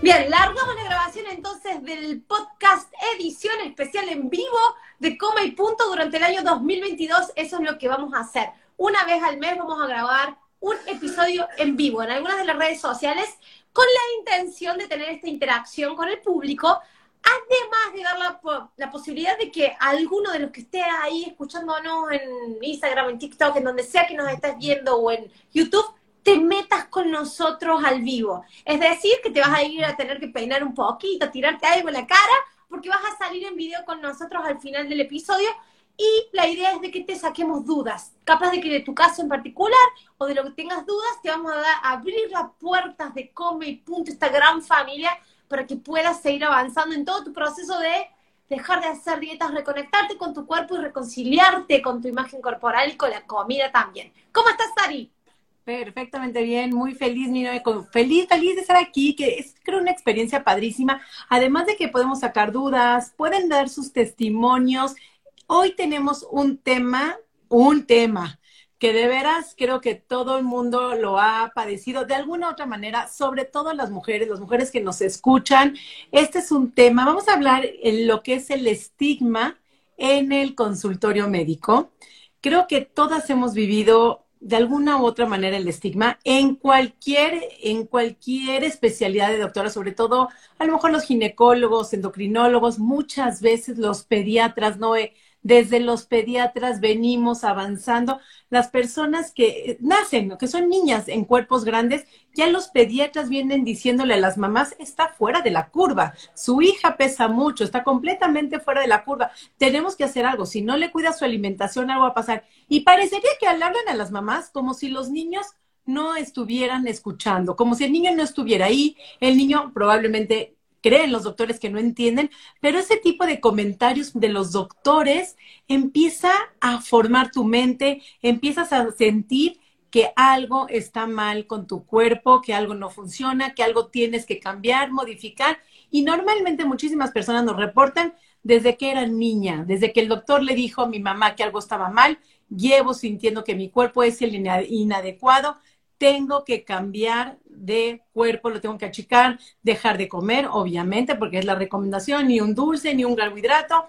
Bien, largamos la grabación entonces del podcast edición especial en vivo de Coma y Punto durante el año 2022. Eso es lo que vamos a hacer. Una vez al mes vamos a grabar un episodio en vivo en algunas de las redes sociales con la intención de tener esta interacción con el público, además de dar la, la posibilidad de que alguno de los que esté ahí escuchándonos en Instagram, en TikTok, en donde sea que nos estés viendo o en YouTube, te metas con nosotros al vivo. Es decir, que te vas a ir a tener que peinar un poquito, tirarte algo en la cara, porque vas a salir en video con nosotros al final del episodio. Y la idea es de que te saquemos dudas. Capaz de que de tu caso en particular o de lo que tengas dudas, te vamos a, dar, a abrir las puertas de Come y Punto, esta gran familia, para que puedas seguir avanzando en todo tu proceso de dejar de hacer dietas, reconectarte con tu cuerpo y reconciliarte con tu imagen corporal y con la comida también. ¿Cómo estás, Sari? Perfectamente bien, muy feliz, Nino, feliz, feliz de estar aquí, que es creo una experiencia padrísima. Además de que podemos sacar dudas, pueden dar sus testimonios. Hoy tenemos un tema, un tema que de veras creo que todo el mundo lo ha padecido de alguna u otra manera, sobre todo las mujeres, las mujeres que nos escuchan. Este es un tema, vamos a hablar en lo que es el estigma en el consultorio médico. Creo que todas hemos vivido de alguna u otra manera el estigma en cualquier, en cualquier especialidad de doctora, sobre todo a lo mejor los ginecólogos, endocrinólogos, muchas veces los pediatras, no desde los pediatras venimos avanzando. Las personas que nacen, que son niñas en cuerpos grandes, ya los pediatras vienen diciéndole a las mamás, está fuera de la curva, su hija pesa mucho, está completamente fuera de la curva, tenemos que hacer algo, si no le cuida su alimentación, algo va a pasar. Y parecería que hablan a las mamás como si los niños no estuvieran escuchando, como si el niño no estuviera ahí, el niño probablemente creen los doctores que no entienden, pero ese tipo de comentarios de los doctores empieza a formar tu mente, empiezas a sentir que algo está mal con tu cuerpo, que algo no funciona, que algo tienes que cambiar, modificar. Y normalmente muchísimas personas nos reportan desde que era niña, desde que el doctor le dijo a mi mamá que algo estaba mal, llevo sintiendo que mi cuerpo es el inadecuado, tengo que cambiar de cuerpo, lo tengo que achicar, dejar de comer, obviamente, porque es la recomendación, ni un dulce, ni un carbohidrato,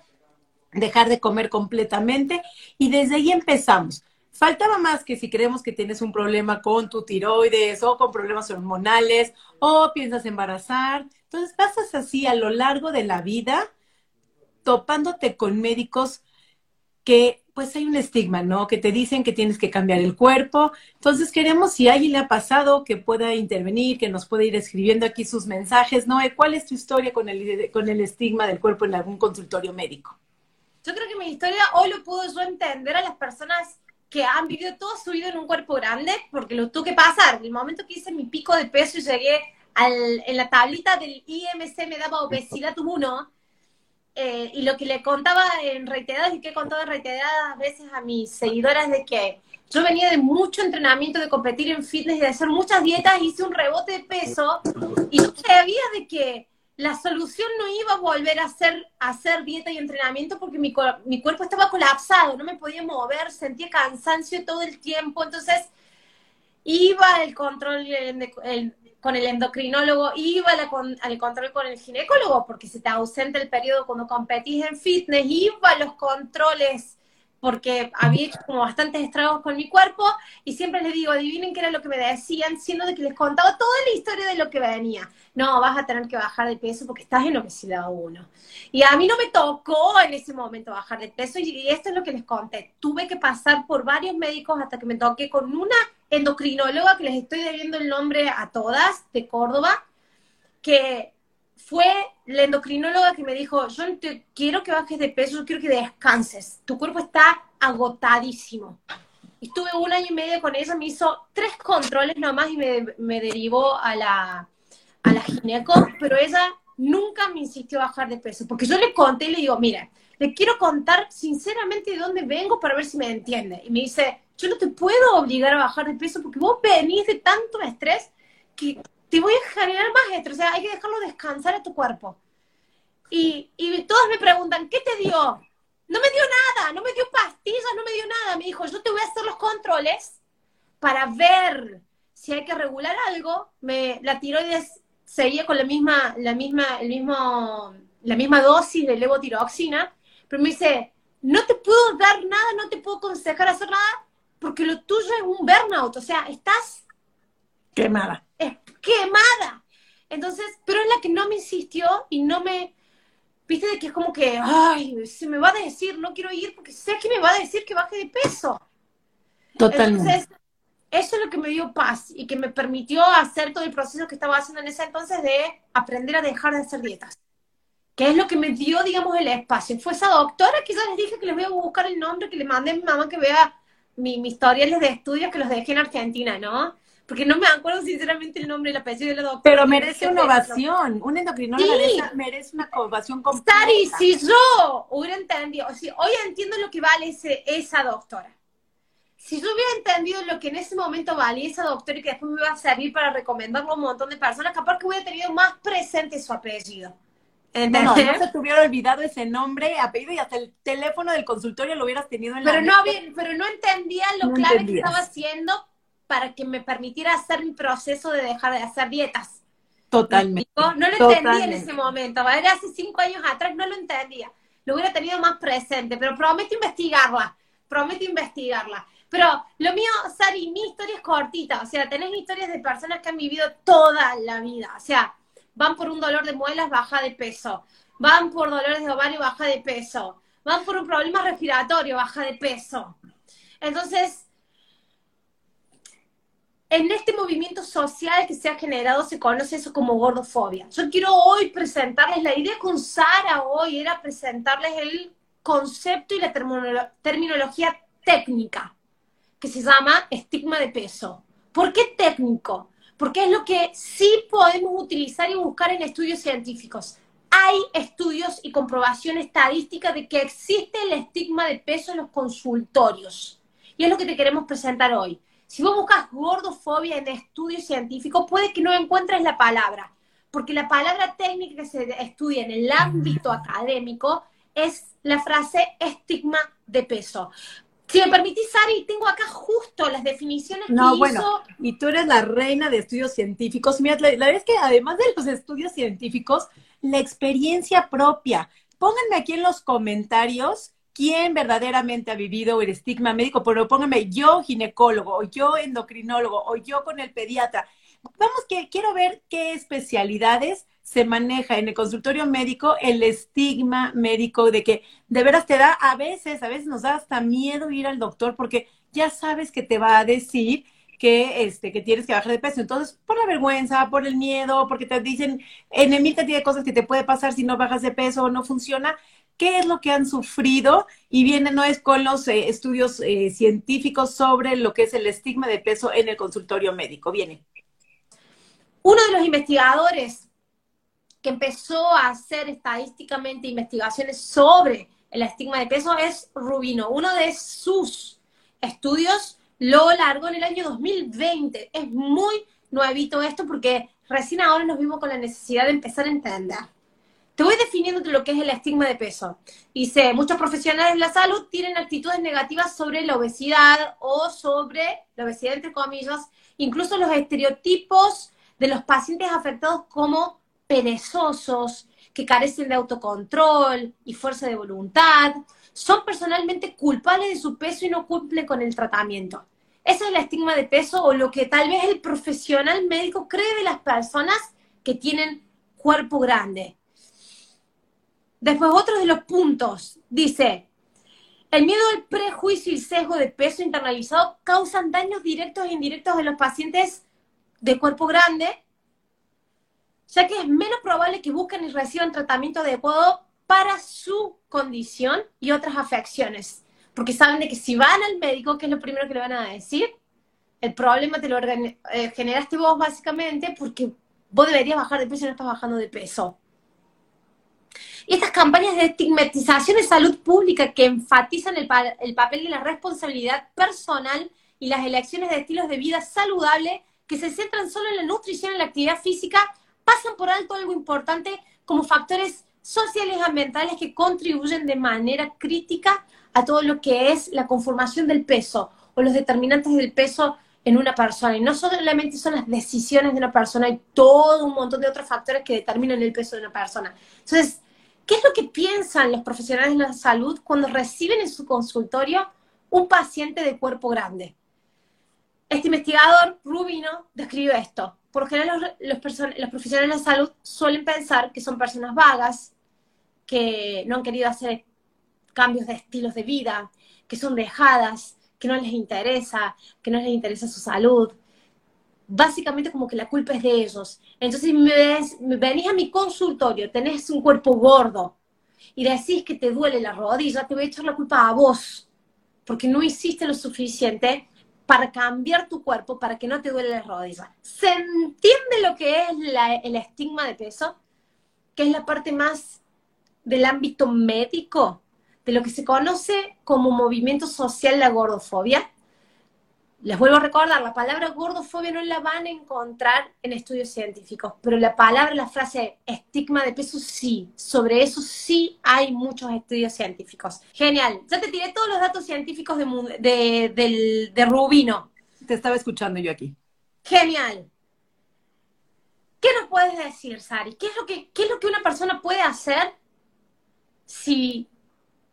dejar de comer completamente y desde ahí empezamos. Faltaba más que si creemos que tienes un problema con tu tiroides o con problemas hormonales o piensas embarazar. Entonces pasas así a lo largo de la vida topándote con médicos que pues hay un estigma, ¿no? Que te dicen que tienes que cambiar el cuerpo. Entonces queremos, si a alguien le ha pasado, que pueda intervenir, que nos pueda ir escribiendo aquí sus mensajes, ¿no? ¿Cuál es tu historia con el, con el estigma del cuerpo en algún consultorio médico? Yo creo que mi historia hoy lo puedo yo entender a las personas que han vivido todo su vida en un cuerpo grande, porque lo tuve que pasar. El momento que hice mi pico de peso y llegué al, en la tablita del IMC me daba obesidad 1, eh, y lo que le contaba en reiteradas y que he contado en reiteradas veces a mis seguidoras de que yo venía de mucho entrenamiento, de competir en fitness de hacer muchas dietas, hice un rebote de peso y yo sabía de que la solución no iba a volver a hacer, hacer dieta y entrenamiento porque mi, mi cuerpo estaba colapsado, no me podía mover, sentía cansancio todo el tiempo, entonces iba el control, el, con el endocrinólogo, iba al control con el ginecólogo, porque se te ausenta el periodo cuando competís en fitness, iba a los controles porque había hecho como bastantes estragos con mi cuerpo y siempre les digo, adivinen qué era lo que me decían, siendo de que les contaba toda la historia de lo que venía. No, vas a tener que bajar de peso porque estás en obesidad 1. Y a mí no me tocó en ese momento bajar de peso y esto es lo que les conté. Tuve que pasar por varios médicos hasta que me toqué con una endocrinóloga que les estoy debiendo el nombre a todas de Córdoba, que fue la endocrinóloga que me dijo, yo no te quiero que bajes de peso, yo quiero que descanses, tu cuerpo está agotadísimo. Estuve un año y medio con ella, me hizo tres controles nomás y me, me derivó a la, a la gineco, pero ella nunca me insistió a bajar de peso, porque yo le conté y le digo, mira, le quiero contar sinceramente de dónde vengo para ver si me entiende. Y me dice, yo no te puedo obligar a bajar de peso porque vos venís de tanto estrés que te voy a generar más estrés, o sea, hay que dejarlo descansar a tu cuerpo. Y, y todos me preguntan, ¿qué te dio? No me dio nada, no me dio pastillas, no me dio nada. Me dijo, yo te voy a hacer los controles para ver si hay que regular algo. Me, la tiroides seguía con la misma, la misma, el mismo, la misma dosis de levotiroxina, pero me dice, no te puedo dar nada, no te puedo aconsejar hacer nada, porque lo tuyo es un burnout, o sea, estás quemada. Es quemada. Entonces, pero es la que no me insistió y no me, viste, de que es como que, ay, se me va a decir, no quiero ir porque sé que me va a decir que baje de peso. Totalmente. Entonces, eso es lo que me dio paz y que me permitió hacer todo el proceso que estaba haciendo en ese entonces de aprender a dejar de hacer dietas. Que es lo que me dio, digamos, el espacio. Fue esa doctora que ya les dije que les voy a buscar el nombre, que le mandé a mi mamá que vea mi, mis historiales de estudios que los dejé en Argentina, ¿no? Porque no me acuerdo sinceramente el nombre y el apellido de la doctora. Pero merece una ovación. Un endocrinólogo merece una ovación completa. Sari, si yo hubiera entendido, o sea, hoy entiendo lo que vale ese, esa doctora si yo hubiera entendido lo que en ese momento valía esa doctora y que después me iba a servir para recomendarlo a un montón de personas, capaz que hubiera tenido más presente su apellido. No, no, se te hubiera olvidado ese nombre, apellido y hasta el teléfono del consultorio lo hubieras tenido en pero la no había, Pero no entendía lo clave que estaba haciendo para que me permitiera hacer mi proceso de dejar de hacer dietas. Totalmente. No, lo entendía en ese momento, era hace cinco años atrás, no lo entendía. Lo hubiera tenido más presente, pero prometo investigarla, prometo investigarla. Pero lo mío, Sari, mi historia es cortita. O sea, tenés historias de personas que han vivido toda la vida. O sea, van por un dolor de muelas, baja de peso. Van por dolores de ovario, baja de peso. Van por un problema respiratorio, baja de peso. Entonces, en este movimiento social que se ha generado se conoce eso como gordofobia. Yo quiero hoy presentarles, la idea con Sara hoy era presentarles el concepto y la terminología técnica que se llama estigma de peso. ¿Por qué técnico? Porque es lo que sí podemos utilizar y buscar en estudios científicos. Hay estudios y comprobación estadística de que existe el estigma de peso en los consultorios. Y es lo que te queremos presentar hoy. Si vos buscas gordofobia en estudios científicos, puede que no encuentres la palabra, porque la palabra técnica que se estudia en el ámbito académico es la frase estigma de peso. Si me permitís, Sari, tengo acá justo las definiciones no, bueno, Y tú eres la reina de estudios científicos. Mira, la, verdad es que además de los estudios científicos, la experiencia propia. Pónganme aquí en los comentarios quién verdaderamente ha vivido el estigma médico, pero pónganme yo ginecólogo, o yo endocrinólogo, o yo con el pediatra. Vamos, que quiero ver qué especialidades se maneja en el consultorio médico el estigma médico de que de veras te da, a veces, a veces nos da hasta miedo ir al doctor porque ya sabes que te va a decir que, este, que tienes que bajar de peso. Entonces, por la vergüenza, por el miedo, porque te dicen en mil cantidad de cosas que te puede pasar si no bajas de peso o no funciona, ¿qué es lo que han sufrido? Y viene, no es con los eh, estudios eh, científicos sobre lo que es el estigma de peso en el consultorio médico. Viene. Uno de los investigadores que empezó a hacer estadísticamente investigaciones sobre el estigma de peso es Rubino. Uno de sus estudios lo largó en el año 2020. Es muy nuevito esto porque recién ahora nos vimos con la necesidad de empezar a entender. Te voy definiendo lo que es el estigma de peso. Dice, muchos profesionales de la salud tienen actitudes negativas sobre la obesidad o sobre la obesidad entre comillas, incluso los estereotipos de los pacientes afectados como perezosos, que carecen de autocontrol y fuerza de voluntad, son personalmente culpables de su peso y no cumplen con el tratamiento. Ese es el estigma de peso o lo que tal vez el profesional médico cree de las personas que tienen cuerpo grande. Después, otro de los puntos, dice, el miedo al prejuicio y sesgo de peso internalizado causan daños directos e indirectos en los pacientes de cuerpo grande ya que es menos probable que busquen y reciban tratamiento adecuado para su condición y otras afecciones. Porque saben de que si van al médico, ¿qué es lo primero que le van a decir? El problema te lo eh, generaste vos básicamente porque vos deberías bajar de peso y no estás bajando de peso. Y estas campañas de estigmatización de salud pública que enfatizan el, el papel de la responsabilidad personal y las elecciones de estilos de vida saludable que se centran solo en la nutrición y la actividad física, pasan por alto algo importante como factores sociales y ambientales que contribuyen de manera crítica a todo lo que es la conformación del peso o los determinantes del peso en una persona. Y no solamente son las decisiones de una persona, hay todo un montón de otros factores que determinan el peso de una persona. Entonces, ¿qué es lo que piensan los profesionales de la salud cuando reciben en su consultorio un paciente de cuerpo grande? Este investigador, Rubino, describe esto. Por general, los, los profesionales de salud suelen pensar que son personas vagas, que no han querido hacer cambios de estilos de vida, que son dejadas, que no les interesa, que no les interesa su salud. Básicamente como que la culpa es de ellos. Entonces me, venís a mi consultorio, tenés un cuerpo gordo y decís que te duele la rodilla, te voy a echar la culpa a vos, porque no hiciste lo suficiente para cambiar tu cuerpo para que no te duele la rodilla. ¿Se entiende lo que es el estigma de peso? Que es la parte más del ámbito médico de lo que se conoce como movimiento social la gordofobia. Les vuelvo a recordar, la palabra gordofobia no la van a encontrar en estudios científicos, pero la palabra, la frase estigma de peso sí, sobre eso sí hay muchos estudios científicos. Genial, ya te tiré todos los datos científicos de, de Rubino. Te estaba escuchando yo aquí. Genial. ¿Qué nos puedes decir, Sari? ¿Qué es lo que, qué es lo que una persona puede hacer si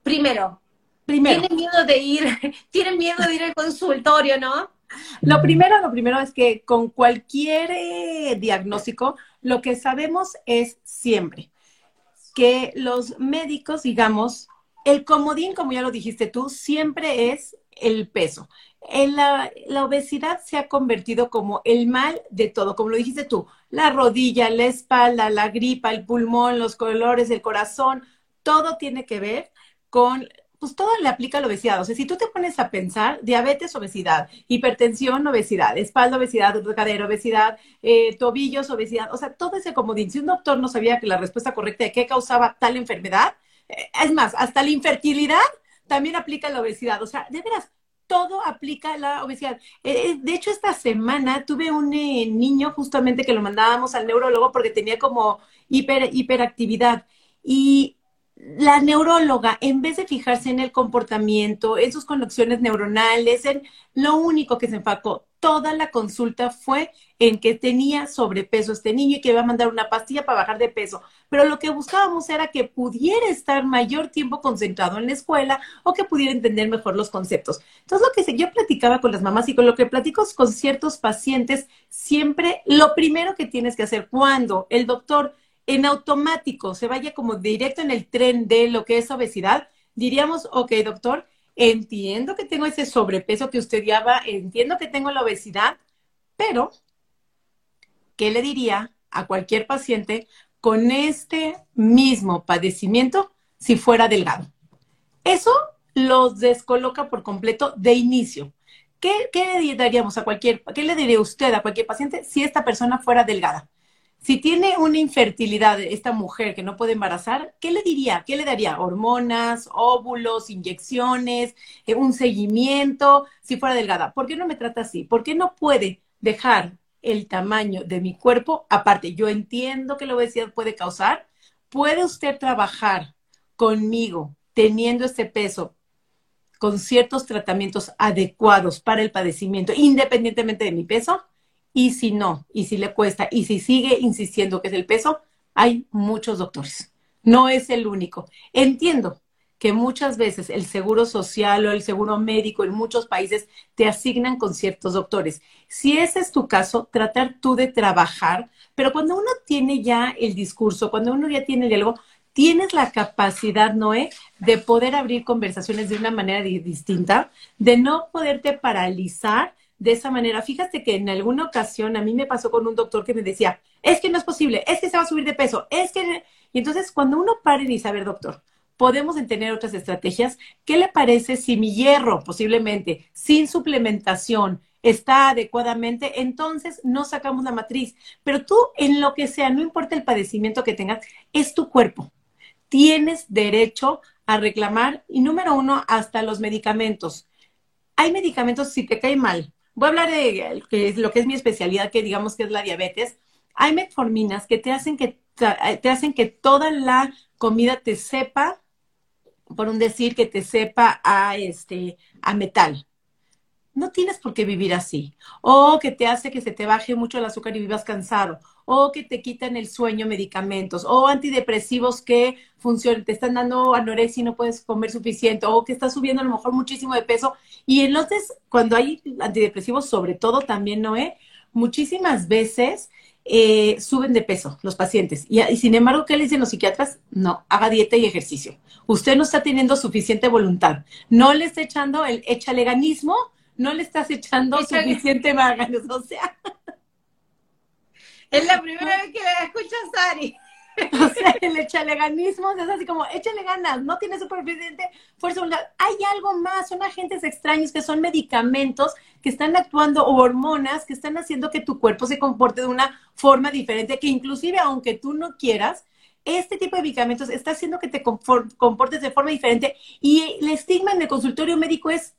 Primero, primero. Tienen miedo de ir, tienen miedo de ir al consultorio, ¿no? Lo primero, lo primero es que con cualquier eh, diagnóstico, lo que sabemos es siempre que los médicos, digamos, el comodín, como ya lo dijiste tú, siempre es el peso. En la, la, obesidad se ha convertido como el mal de todo, como lo dijiste tú, la rodilla, la espalda, la gripa, el pulmón, los colores, el corazón, todo tiene que ver con, pues todo le aplica a la obesidad. O sea, si tú te pones a pensar, diabetes, obesidad, hipertensión, obesidad, espalda, obesidad, cadera, obesidad, eh, tobillos, obesidad, o sea, todo ese comodín. Si un doctor no sabía que la respuesta correcta de qué causaba tal enfermedad, eh, es más, hasta la infertilidad también aplica a la obesidad. O sea, de veras, todo aplica a la obesidad. Eh, de hecho, esta semana tuve un niño justamente que lo mandábamos al neurólogo porque tenía como hiper, hiperactividad. Y la neuróloga, en vez de fijarse en el comportamiento, en sus conexiones neuronales, en lo único que se enfocó toda la consulta fue en que tenía sobrepeso este niño y que iba a mandar una pastilla para bajar de peso. Pero lo que buscábamos era que pudiera estar mayor tiempo concentrado en la escuela o que pudiera entender mejor los conceptos. Entonces, lo que yo platicaba con las mamás y con lo que platico con ciertos pacientes, siempre lo primero que tienes que hacer cuando el doctor en automático se vaya como directo en el tren de lo que es obesidad, diríamos, ok, doctor, entiendo que tengo ese sobrepeso que usted ya va, entiendo que tengo la obesidad, pero, ¿qué le diría a cualquier paciente con este mismo padecimiento si fuera delgado? Eso los descoloca por completo de inicio. ¿Qué, qué le daríamos a cualquier, qué le diría usted a cualquier paciente si esta persona fuera delgada? Si tiene una infertilidad esta mujer que no puede embarazar, ¿qué le diría? ¿Qué le daría? ¿Hormonas, óvulos, inyecciones, eh, un seguimiento? Si fuera delgada, ¿por qué no me trata así? ¿Por qué no puede dejar el tamaño de mi cuerpo? Aparte, yo entiendo que la obesidad puede causar. ¿Puede usted trabajar conmigo teniendo este peso con ciertos tratamientos adecuados para el padecimiento, independientemente de mi peso? Y si no, y si le cuesta, y si sigue insistiendo que es el peso, hay muchos doctores. No es el único. Entiendo que muchas veces el seguro social o el seguro médico en muchos países te asignan con ciertos doctores. Si ese es tu caso, tratar tú de trabajar, pero cuando uno tiene ya el discurso, cuando uno ya tiene el diálogo, tienes la capacidad, Noé, de poder abrir conversaciones de una manera distinta, de no poderte paralizar de esa manera. Fíjate que en alguna ocasión a mí me pasó con un doctor que me decía, es que no es posible, es que se va a subir de peso, es que... Y entonces cuando uno para y dice, a ver, doctor, podemos tener otras estrategias. ¿Qué le parece si mi hierro, posiblemente, sin suplementación, está adecuadamente? Entonces no sacamos la matriz. Pero tú, en lo que sea, no importa el padecimiento que tengas, es tu cuerpo. tienes derecho a reclamar, y número uno, hasta los medicamentos. Hay medicamentos, si te cae mal, voy a hablar de lo que es mi especialidad, que digamos que es la diabetes. Hay metforminas que te hacen que, te hacen que toda la comida te sepa, por un decir, que te sepa a, este, a metal no tienes por qué vivir así. O que te hace que se te baje mucho el azúcar y vivas cansado. O que te quitan el sueño medicamentos. O antidepresivos que funcionan, te están dando anorexia y no puedes comer suficiente. O que estás subiendo a lo mejor muchísimo de peso. Y entonces, cuando hay antidepresivos, sobre todo también, Noé, muchísimas veces eh, suben de peso los pacientes. Y, y, sin embargo, ¿qué le dicen los psiquiatras? No, haga dieta y ejercicio. Usted no está teniendo suficiente voluntad. No le está echando el echaleganismo no le estás echando suficiente máganos, o sea. Es la primera vez que la escucho a Sari. O sea, el echaleganismo es así como, échale ganas, no tiene suficiente fuerza. Hay algo más, son agentes extraños que son medicamentos que están actuando o hormonas que están haciendo que tu cuerpo se comporte de una forma diferente, que inclusive aunque tú no quieras, este tipo de medicamentos está haciendo que te comportes de forma diferente y el estigma en el consultorio médico es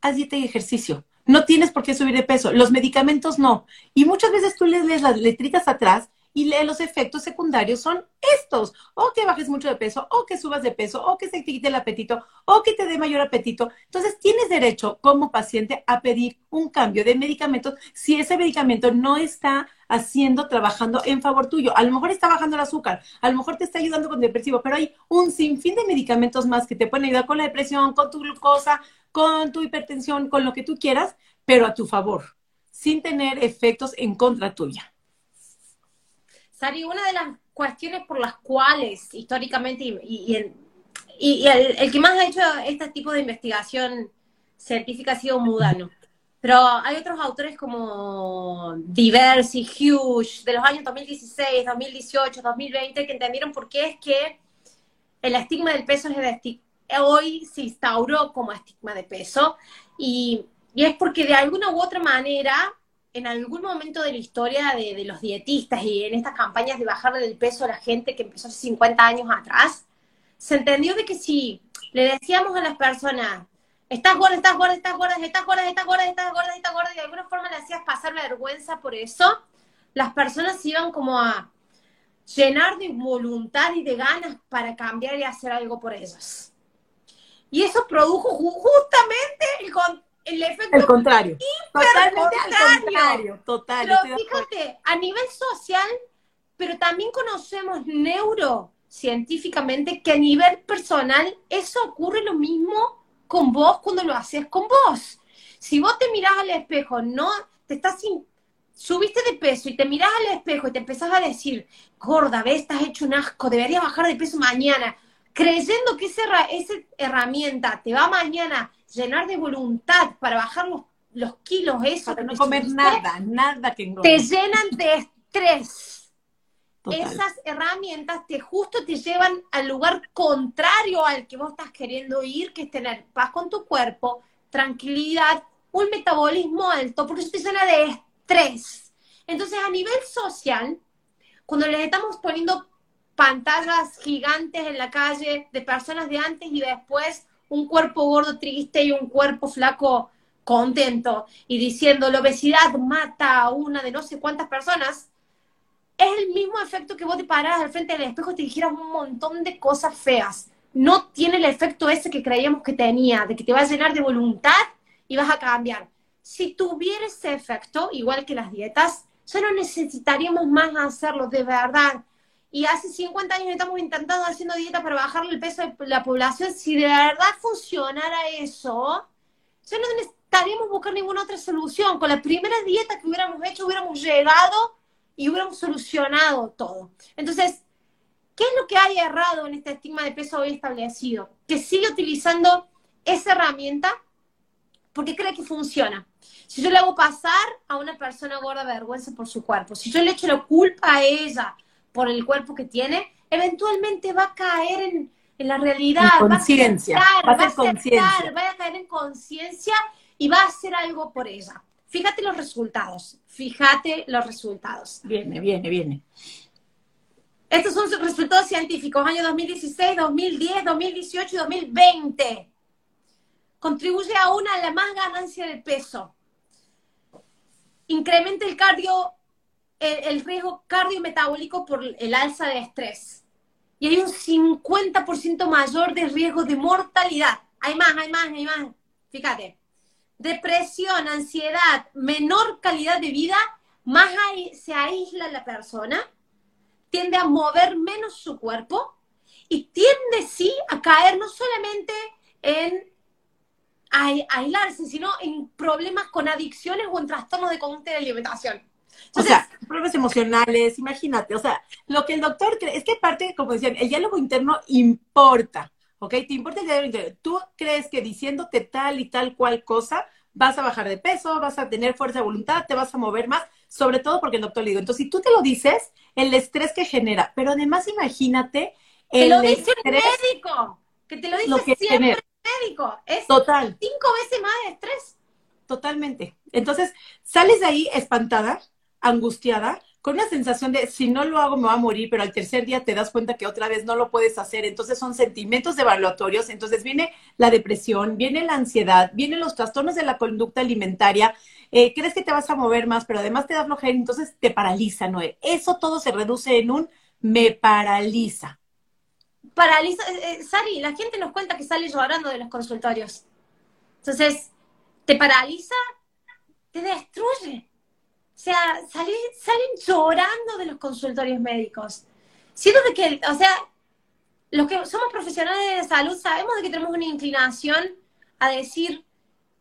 haz dieta y ejercicio. No tienes por qué subir de peso. Los medicamentos no. Y muchas veces tú lees las letritas atrás y los efectos secundarios son estos. O que bajes mucho de peso, o que subas de peso, o que se te quite el apetito, o que te dé mayor apetito. Entonces tienes derecho como paciente a pedir un cambio de medicamentos si ese medicamento no está haciendo, trabajando en favor tuyo. A lo mejor está bajando el azúcar, a lo mejor te está ayudando con depresivo, pero hay un sinfín de medicamentos más que te pueden ayudar con la depresión, con tu glucosa, con tu hipertensión, con lo que tú quieras, pero a tu favor, sin tener efectos en contra tuya. Sari, una de las cuestiones por las cuales históricamente y, el, que más ha hecho este tipo de investigación científica ha sido Mudano. Pero hay otros autores como Divers y Hughes de los años 2016, 2018, 2020 que entendieron por qué es que el estigma del peso es el, hoy se instauró como estigma de peso y, es porque de alguna u otra manera, en algún momento de la historia de, los dietistas y en estas campañas de bajarle del peso a la gente que empezó hace 50 años atrás, se entendió de que si le decíamos a las personas, estás gorda, estás gorda, estás gorda, estás gorda, estás gorda, estás gorda, estás gorda, y de alguna forma le hacías pasar vergüenza por eso, las personas iban como a llenar de voluntad y de ganas para cambiar y hacer algo por ellos. Y eso produjo justamente el, el efecto el contrario. Totalmente al contrario. Total, pero fíjate, a nivel social, pero también conocemos neurocientíficamente que a nivel personal eso ocurre lo mismo con vos cuando lo haces con vos. Si vos te mirás al espejo, no te estás sin, subiste de peso y te mirás al espejo y te empezás a decir, gorda, ves, estás hecho un asco, deberías bajar de peso mañana creyendo que esa, herramienta te va mañana a llenar de voluntad para bajar los, kilos, eso. Para no comer nada, nada que Te llenan de estrés. Esas herramientas te justo te llevan al lugar contrario al que vos estás queriendo ir, que es tener paz con tu cuerpo, tranquilidad, un metabolismo alto, porque eso te llena de estrés. Entonces, a nivel social, cuando les estamos poniendo pantallas gigantes en la calle de personas de antes y después un cuerpo gordo triste y un cuerpo flaco contento y diciendo la obesidad mata a una de no sé cuántas personas, es el mismo efecto que vos te parás al frente del espejo y te dijeras un montón de cosas feas. No tiene el efecto ese que creíamos que tenía, de que te va a llenar de voluntad y vas a cambiar. Si tuviera ese efecto, igual que las dietas, no necesitaríamos más hacerlo de verdad y hace 50 años estamos intentando haciendo dieta para bajarle el peso de la población, si de verdad funcionara eso, ya no necesitaríamos buscar ninguna otra solución. Con la primera dieta que hubiéramos hecho, hubiéramos llegado y hubiéramos solucionado todo. Entonces, ¿qué es lo que hay errado en este estigma de peso hoy establecido? Que sigue utilizando esa herramienta porque cree que funciona. Si yo le hago pasar a una persona gorda vergüenza por su cuerpo, si yo le echo la culpa a ella, por el cuerpo que tiene, eventualmente va a caer en, la realidad, conciencia, va a, va, a va a caer en conciencia y va a hacer algo por ella. Fíjate los resultados, fíjate los resultados. Viene, viene, viene. Estos son sus resultados científicos, año 2016, 2010, 2018 y 2020. Contribuye aún a la más ganancia de peso. Incrementa el cardio, el, el riesgo cardiometabólico por el alza de estrés. Y hay un 50% mayor de riesgo de mortalidad. Hay más, hay más, hay más. Fíjate. Depresión, ansiedad, menor calidad de vida, más se aísla la persona tiende a mover menos su cuerpo y tiende sí a caer no solamente en aislarse, sino en problemas con adicciones o en trastornos de conducta de alimentación. O sea, problemas emocionales, imagínate, o sea, lo que el doctor cree, es que parte, como decían, el diálogo interno importa, ¿ok? Te importa el diálogo interno. Tú crees que diciéndote tal y tal cual cosa, vas a bajar de peso, vas a tener fuerza de voluntad, te vas a mover más, sobre todo porque el doctor le digo. Entonces, si tú te lo dices, el estrés que genera, pero además imagínate el lo dice el médico, que te lo dice siempre el médico, es Total. cinco veces más de estrés. Totalmente. Entonces, sales de ahí espantada, angustiada, con una sensación de si no lo hago me va a morir, pero al tercer día te das cuenta que otra vez no lo puedes hacer. Entonces son sentimientos evaluatorios. Entonces viene la depresión, viene la ansiedad, vienen los trastornos de la conducta alimentaria. Eh, crees que te vas a mover más, pero además te da flojera, entonces te paraliza, Noé. Eso todo se reduce en un me paraliza. Paraliza, eh, eh, Sari, la gente nos cuenta que sale llorando de los consultorios. Entonces, te paraliza, te destruye sea, salen, salen llorando de los consultorios médicos. Siento de que, o sea, los que somos profesionales de salud sabemos de que tenemos una inclinación a decir,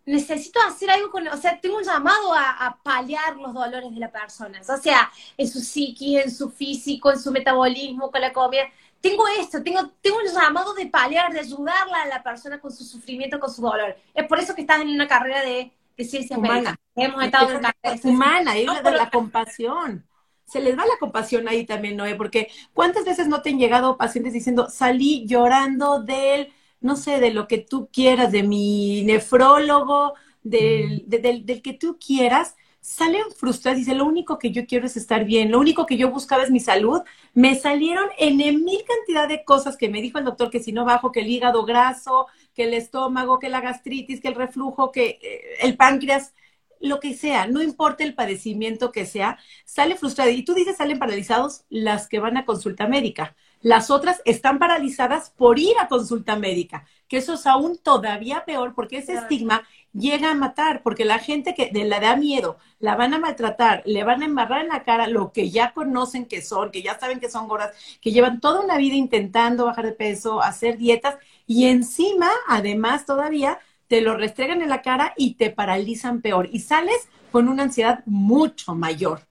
necesito hacer algo con, o sea, tengo un llamado a, paliar los dolores de las personas, o sea, en su psiquis, en su físico, en su metabolismo, con la comida. Tengo esto, tengo, tengo un llamado de paliar, de ayudarla a la persona con su sufrimiento, con su dolor. Es por eso que estás en una carrera de ciencia humana. Hemos estado en humana, y de la compasión. Se les va la compasión ahí también, Noé, porque ¿cuántas veces no te han llegado pacientes diciendo, salí llorando del, no sé, de lo que tú quieras, de mi nefrólogo, del, del, del que tú quieras, salen frustradas y dicen, lo único que yo quiero es estar bien, lo único que yo buscaba es mi salud. Me salieron en mil cantidad de cosas que me dijo el doctor, que si no bajo, que el hígado graso, que el estómago, que la gastritis, que el reflujo, que eh, el páncreas, lo que sea, no importa el padecimiento que sea, sale frustrada. Y tú dices, salen paralizados las que van a consulta médica. Las otras están paralizadas por ir a consulta médica, que eso es aún todavía peor porque ese estigma llega a matar, porque la gente que le da miedo, la van a maltratar, le van a embarrar en la cara lo que ya conocen que son, que ya saben que son gordas, que llevan toda una vida intentando bajar de peso, hacer dietas y encima, además todavía, te lo restregan en la cara y te paralizan peor y sales con una ansiedad mucho mayor.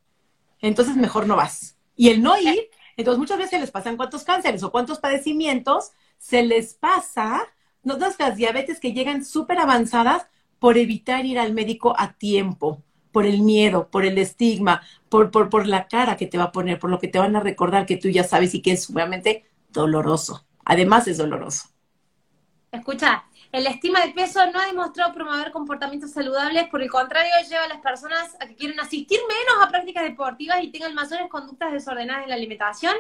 Entonces mejor no vas. Y el no ir entonces, muchas veces les pasan cuántos cánceres o cuántos padecimientos se les pasa, no las diabetes que llegan súper avanzadas por evitar ir al médico a tiempo, por el miedo, por el estigma, por, por, por la cara que te va a poner, por lo que te van a recordar que tú ya sabes y que es sumamente doloroso. Además es doloroso. Escucha, el estima de peso no ha demostrado promover comportamientos saludables, por el contrario, lleva a las personas a que quieren asistir menos a prácticas deportivas y tengan mayores conductas desordenadas en la alimentación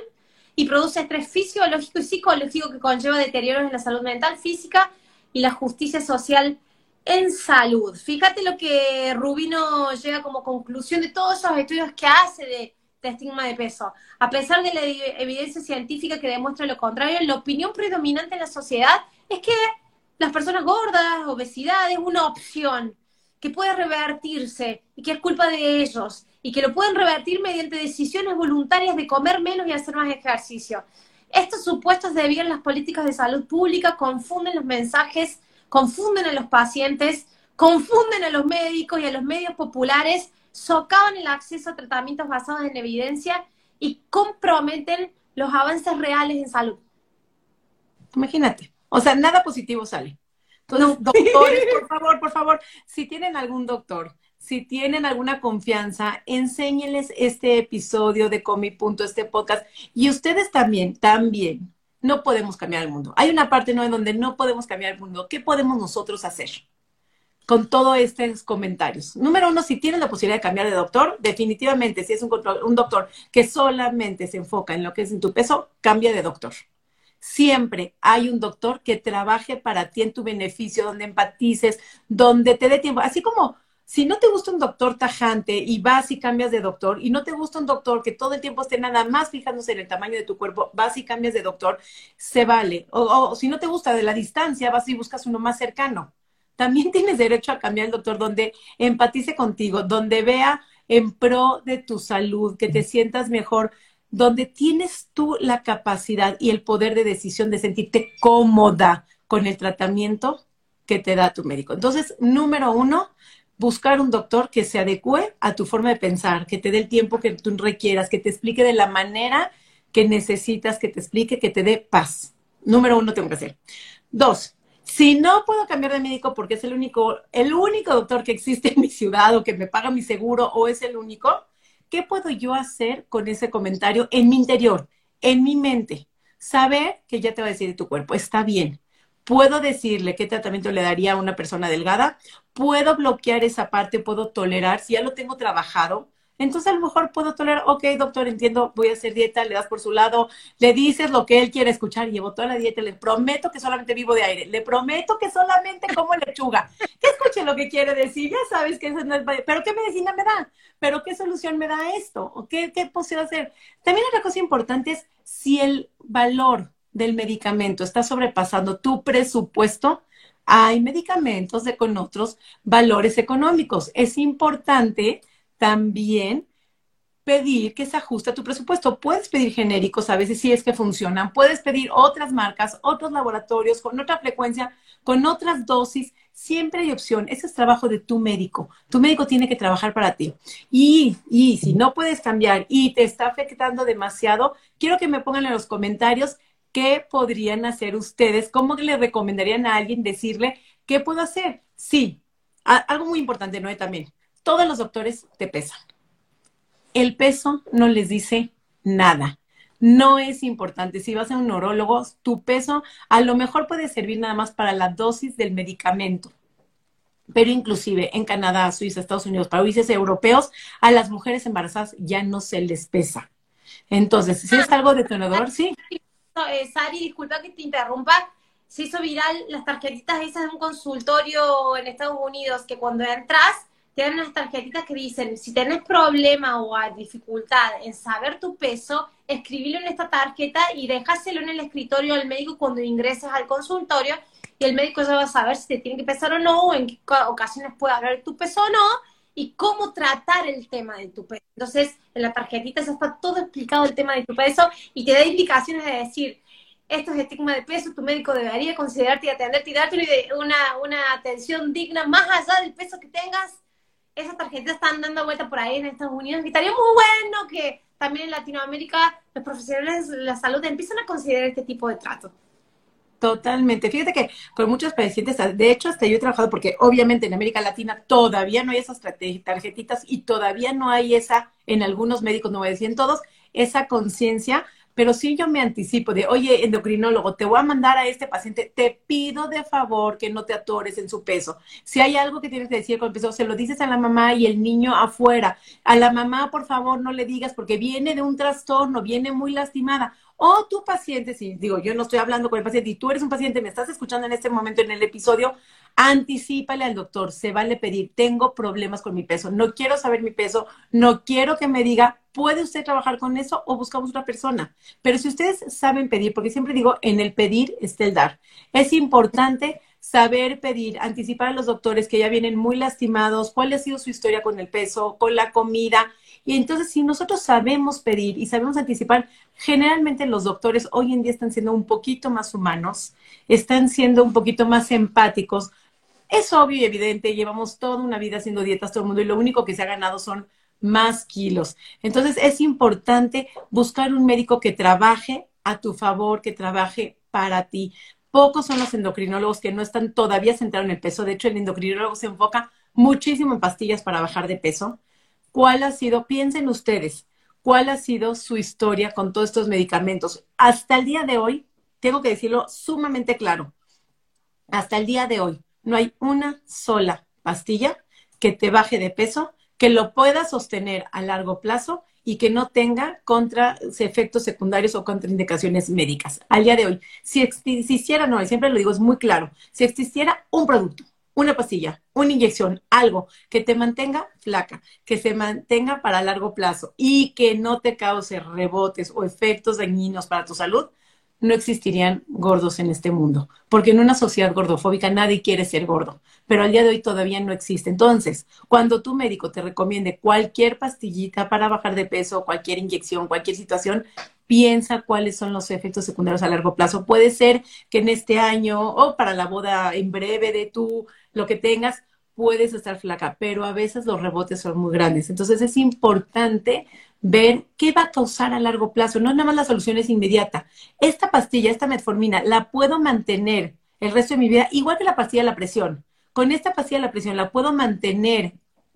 y produce estrés fisiológico y psicológico que conlleva deterioros en la salud mental, física y la justicia social en salud. Fíjate lo que Rubino llega como conclusión de todos esos estudios que hace de, de estigma de peso. A pesar de la evidencia científica que demuestra lo contrario, la opinión predominante en la sociedad es que las personas gordas, obesidad, es una opción que puede revertirse y que es culpa de ellos y que lo pueden revertir mediante decisiones voluntarias de comer menos y hacer más ejercicio. Estos supuestos debían las políticas de salud pública confunden los mensajes, confunden a los pacientes, confunden a los médicos y a los medios populares, socavan el acceso a tratamientos basados en evidencia y comprometen los avances reales en salud. Imagínate. O sea, nada positivo sale. Entonces, doctores, por favor, por favor, si tienen algún doctor, si tienen alguna confianza, enséñenles este episodio de Comi Punto, este podcast. Y ustedes también, también, no podemos cambiar el mundo. Hay una parte ¿no? en donde no podemos cambiar el mundo. ¿Qué podemos nosotros hacer? con todos estos comentarios. Número uno, si tienes la posibilidad de cambiar de doctor, definitivamente, si es un, un doctor que solamente se enfoca en lo que es en tu peso, cambia de doctor. Siempre hay un doctor que trabaje para ti en tu beneficio, donde empatices, donde te dé tiempo. Así como si no te gusta un doctor tajante y vas y cambias de doctor, y no te gusta un doctor que todo el tiempo esté nada más fijándose en el tamaño de tu cuerpo, vas y cambias de doctor, se vale. O, o si no te gusta de la distancia, vas y buscas uno más cercano también tienes derecho a cambiar el doctor donde empatice contigo, donde vea en pro de tu salud, que te sientas mejor, donde tienes tú la capacidad y el poder de decisión de sentirte cómoda con el tratamiento que te da tu médico. Entonces, número uno, buscar un doctor que se adecue a tu forma de pensar, que te dé el tiempo que tú requieras, que te explique de la manera que necesitas, que te explique, que te dé paz. Número uno, tengo que hacer. Dos, si no puedo cambiar de médico porque es el único, el único doctor que existe en mi ciudad o que me paga mi seguro o es el único, ¿qué puedo yo hacer con ese comentario en mi interior, en mi mente? Saber que ya te va a decir de tu cuerpo, está bien. Puedo decirle qué tratamiento le daría a una persona delgada, puedo bloquear esa parte, puedo tolerar, si ya lo tengo trabajado, entonces a lo mejor puedo tolerar, ok, doctor, entiendo, voy a hacer dieta, le das por su lado, le dices lo que él quiere escuchar, llevo toda la dieta, le prometo que solamente vivo de aire, le prometo que solamente como lechuga, que escuche lo que quiere decir, ya sabes que eso no es, pero ¿qué medicina me da? ¿Pero qué solución me da esto? ¿O qué, qué puedo hacer? También otra cosa importante es si el valor del medicamento está sobrepasando tu presupuesto, hay medicamentos con otros valores económicos. Es importante también pedir que se ajuste a tu presupuesto. Puedes pedir genéricos a veces si es que funcionan. Puedes pedir otras marcas, otros laboratorios con otra frecuencia, con otras dosis. Siempre hay opción. Ese es trabajo de tu médico. Tu médico tiene que trabajar para ti. Y, y si no puedes cambiar y te está afectando demasiado, quiero que me pongan en los comentarios qué podrían hacer ustedes, cómo le recomendarían a alguien decirle qué puedo hacer. Sí, algo muy importante, ¿no? También todos los doctores te pesan. El peso no les dice nada. No es importante. Si vas a un neurólogo, tu peso a lo mejor puede servir nada más para la dosis del medicamento. Pero inclusive en Canadá, Suiza, Estados Unidos, países europeos, a las mujeres embarazadas ya no se les pesa. Entonces, si es algo detonador, sí. Eh, Sari, disculpa que te interrumpa. Se hizo viral las tarjetitas esas de un consultorio en Estados Unidos que cuando entras tienen unas tarjetitas que dicen, si tenés problema o dificultad en saber tu peso, escribilo en esta tarjeta y déjaselo en el escritorio al médico cuando ingreses al consultorio y el médico ya va a saber si te tiene que pesar o no, o en qué ocasiones puede hablar tu peso o no, y cómo tratar el tema de tu peso. Entonces, en la tarjetita ya está todo explicado el tema de tu peso y te da indicaciones de decir, esto es estigma de peso, tu médico debería considerarte y atenderte y darte una, una atención digna más allá del peso que tengas esas tarjetas están dando vuelta por ahí en Estados Unidos. Y estaría muy bueno que también en Latinoamérica los profesionales de la salud empiecen a considerar este tipo de trato. Totalmente. Fíjate que con muchos pacientes, de hecho, hasta yo he trabajado porque obviamente en América Latina todavía no hay esas tarjetitas y todavía no hay esa, en algunos médicos, no voy a decir en todos, esa conciencia pero si yo me anticipo de, oye, endocrinólogo, te voy a mandar a este paciente, te pido de favor que no te atores en su peso. Si hay algo que tienes que decir con el peso, se lo dices a la mamá y el niño afuera. A la mamá, por favor, no le digas porque viene de un trastorno, viene muy lastimada. O tu paciente, si digo, yo no estoy hablando con el paciente y tú eres un paciente, me estás escuchando en este momento en el episodio, Anticípale al doctor, se vale pedir, tengo problemas con mi peso, no quiero saber mi peso, no quiero que me diga, ¿puede usted trabajar con eso o buscamos otra persona? Pero si ustedes saben pedir, porque siempre digo, en el pedir está el dar. Es importante saber pedir, anticipar a los doctores que ya vienen muy lastimados, cuál ha sido su historia con el peso, con la comida. Y entonces, si nosotros sabemos pedir y sabemos anticipar, generalmente los doctores hoy en día están siendo un poquito más humanos, están siendo un poquito más empáticos, es obvio y evidente, llevamos toda una vida haciendo dietas todo el mundo y lo único que se ha ganado son más kilos. Entonces es importante buscar un médico que trabaje a tu favor, que trabaje para ti. Pocos son los endocrinólogos que no están todavía centrados en el peso. De hecho, el endocrinólogo se enfoca muchísimo en pastillas para bajar de peso. ¿Cuál ha sido? Piensen ustedes, ¿cuál ha sido su historia con todos estos medicamentos? Hasta el día de hoy, tengo que decirlo sumamente claro, hasta el día de hoy, no hay una sola pastilla que te baje de peso, que lo pueda sostener a largo plazo y que no tenga contra efectos secundarios o contraindicaciones médicas. Al día de hoy, si existiera, no, siempre lo digo, es muy claro, si existiera un producto, una pastilla, una inyección, algo que te mantenga flaca, que se mantenga para largo plazo y que no te cause rebotes o efectos dañinos para tu salud, no existirían gordos en este mundo, porque en una sociedad gordofóbica nadie quiere ser gordo, pero al día de hoy todavía no existe. Entonces, cuando tu médico te recomiende cualquier pastillita para bajar de peso, cualquier inyección, cualquier situación, piensa cuáles son los efectos secundarios a largo plazo. Puede ser que en este año o para la boda en breve de tú, lo que tengas, puedes estar flaca, pero a veces los rebotes son muy grandes. Entonces es importante ver qué va a causar a largo plazo. No nada más la solución es inmediata. Esta pastilla, esta metformina, la puedo mantener el resto de mi vida, igual que la pastilla de la presión. Con esta pastilla de la presión, ¿la puedo mantener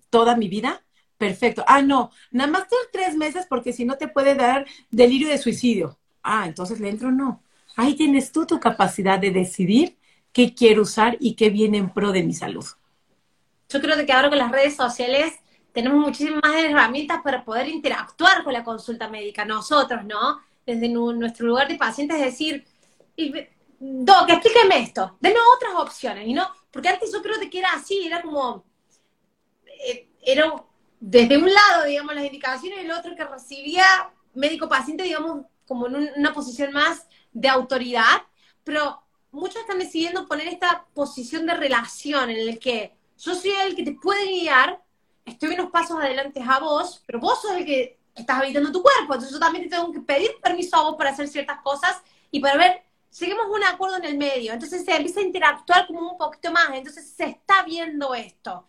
toda mi vida? Perfecto. Ah, no, nada más tres meses porque si no te puede dar delirio de suicidio. Ah, entonces le entro no. Ahí tienes tú tu capacidad de decidir qué quiero usar y qué viene en pro de mi salud. Yo creo que ahora con las redes sociales tenemos muchísimas herramientas para poder interactuar con la consulta médica, nosotros, ¿no? Desde nuestro lugar de pacientes, es decir, Doc, explíqueme esto, denme otras opciones, y no, porque antes yo creo que era así, era como, eh, era desde un lado, digamos, las indicaciones, y el otro que recibía médico-paciente, digamos, como en una posición más de autoridad, pero muchos están decidiendo poner esta posición de relación en el que yo soy el que te puede guiar, estoy unos pasos adelante a vos, pero vos sos el que estás habitando tu cuerpo, entonces yo también te tengo que pedir permiso a vos para hacer ciertas cosas y para ver, seguimos un acuerdo en el medio, entonces se empieza a interactuar como un poquito más, entonces se está viendo esto.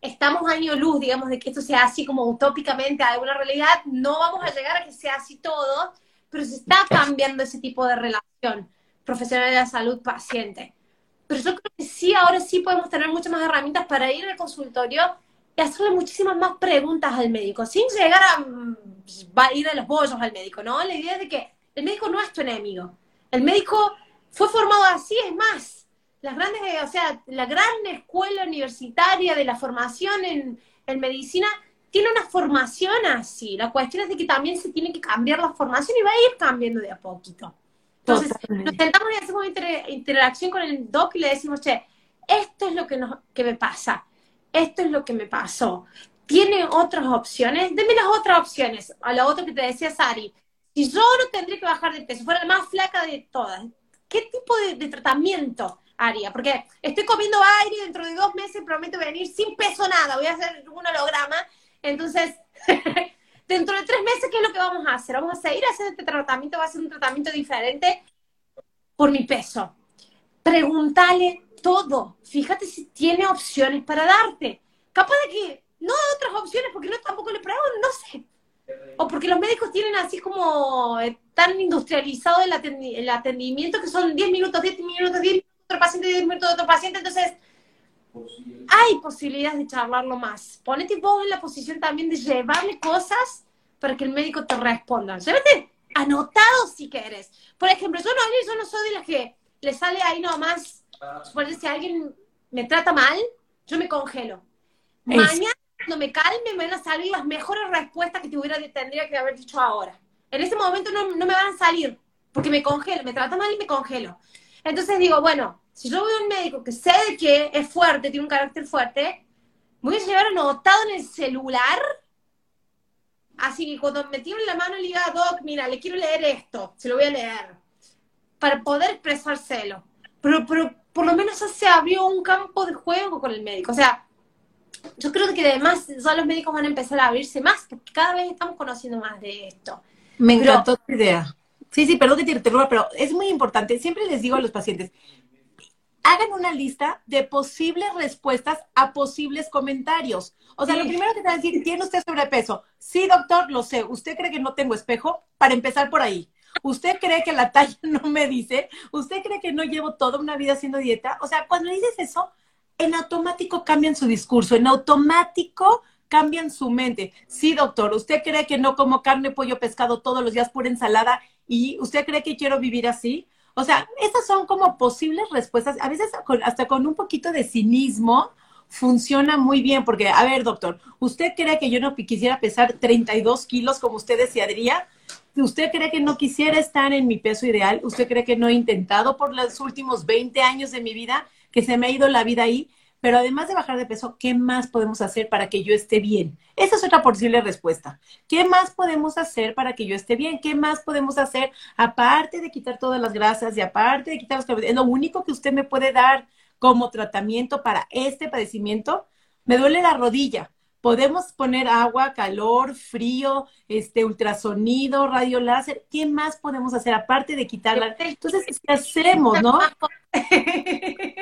Estamos año luz, digamos, de que esto sea así como utópicamente alguna realidad, no vamos a llegar a que sea así todo, pero se está cambiando ese tipo de relación profesional de la salud paciente. Pero yo creo que sí, ahora sí podemos tener muchas más herramientas para ir al consultorio y hacerle muchísimas más preguntas al médico, sin llegar a, mm, ir a los bollos al médico, ¿no? La idea de que el médico no es tu enemigo. El médico fue formado así, es más. Las grandes, o sea, la gran escuela universitaria de la formación en, en medicina tiene una formación así. La cuestión es de que también se tiene que cambiar la formación y va a ir cambiando de a poquito. Entonces, nos sentamos y hacemos interacción con el doc y le decimos, che, esto es lo que, nos, que me pasa, esto es lo que me pasó. ¿Tiene otras opciones? Deme las otras opciones. A la otra que te decía Sari. Si yo no tendría que bajar de peso, fuera la más flaca de todas, ¿qué tipo de, tratamiento haría? Porque estoy comiendo aire y dentro de dos meses prometo venir sin peso nada. Voy a hacer un holograma. Entonces, dentro de tres meses, ¿qué es lo que vamos a hacer? Vamos a seguir haciendo este tratamiento, va a ser un tratamiento diferente por mi peso. Pregúntale todo. Fíjate si tiene opciones para darte. Capaz de que no otras opciones, porque no tampoco le pregunto, no sé. O porque los médicos tienen así como eh, tan industrializado el, atendimiento que son 10 minutos, 10 minutos, 10 minutos, otro paciente, 10 minutos, otro paciente. Entonces, hay posibilidades de charlarlo más. Ponete vos en la posición también de llevarle cosas para que el médico te responda. Llévate anotado si quieres. Por ejemplo, yo no, yo no soy de las que le sale ahí nomás. Suponete, si alguien me trata mal, yo me congelo. Mañana, cuando me calme, me van a salir las mejores respuestas que te hubiera, tendría que haber dicho ahora. En ese momento no, no me van a salir, porque me congelo, me trata mal y me congelo. Entonces digo, bueno, si yo voy a un médico que sé que es fuerte, tiene un carácter fuerte, voy a llevar anotado en el celular. Así que cuando me tiro la mano le diga, Doc, mira, le quiero leer esto, se lo voy a leer. Para poder expresárselo. Pero, pero por lo menos se abrió un campo de juego con el médico. O sea, yo creo que además ya los médicos van a empezar a abrirse más, porque cada vez estamos conociendo más de esto. Me encantó tu idea. Sí, sí, perdón que te interrumpa, pero es muy importante. Siempre les digo a los pacientes, hagan una lista de posibles respuestas a posibles comentarios. O sea, lo primero que te van a decir, ¿tiene usted sobrepeso? Sí, doctor, lo sé. ¿Usted cree que no tengo espejo? Para empezar por ahí. ¿Usted cree que la talla no me dice? ¿Usted cree que no llevo toda una vida haciendo dieta? O sea, cuando dices eso, en automático cambian su discurso, en automático cambian su mente. Sí, doctor, ¿usted cree que no como carne, pollo, pescado todos los días pura ensalada y usted cree que quiero vivir así? O sea, esas son como posibles respuestas, a veces hasta con un poquito de cinismo, funciona muy bien, porque, a ver, doctor, ¿usted cree que yo no quisiera pesar 32 kilos como usted desearía? ¿Usted cree que no quisiera estar en mi peso ideal? ¿Usted cree que no he intentado por los últimos 20 años de mi vida, que se me ha ido la vida ahí? Pero además de bajar de peso, ¿qué más podemos hacer para que yo esté bien? Esa es otra posible respuesta. ¿Qué más podemos hacer para que yo esté bien? ¿Qué más podemos hacer aparte de quitar todas las grasas y aparte de quitar los carbohidratos? Lo único que usted me puede dar como tratamiento para este padecimiento, me duele la rodilla. Podemos poner agua, calor, frío, este ultrasonido, radio láser. ¿Qué más podemos hacer aparte de quitarla? Entonces, ¿qué hacemos, no?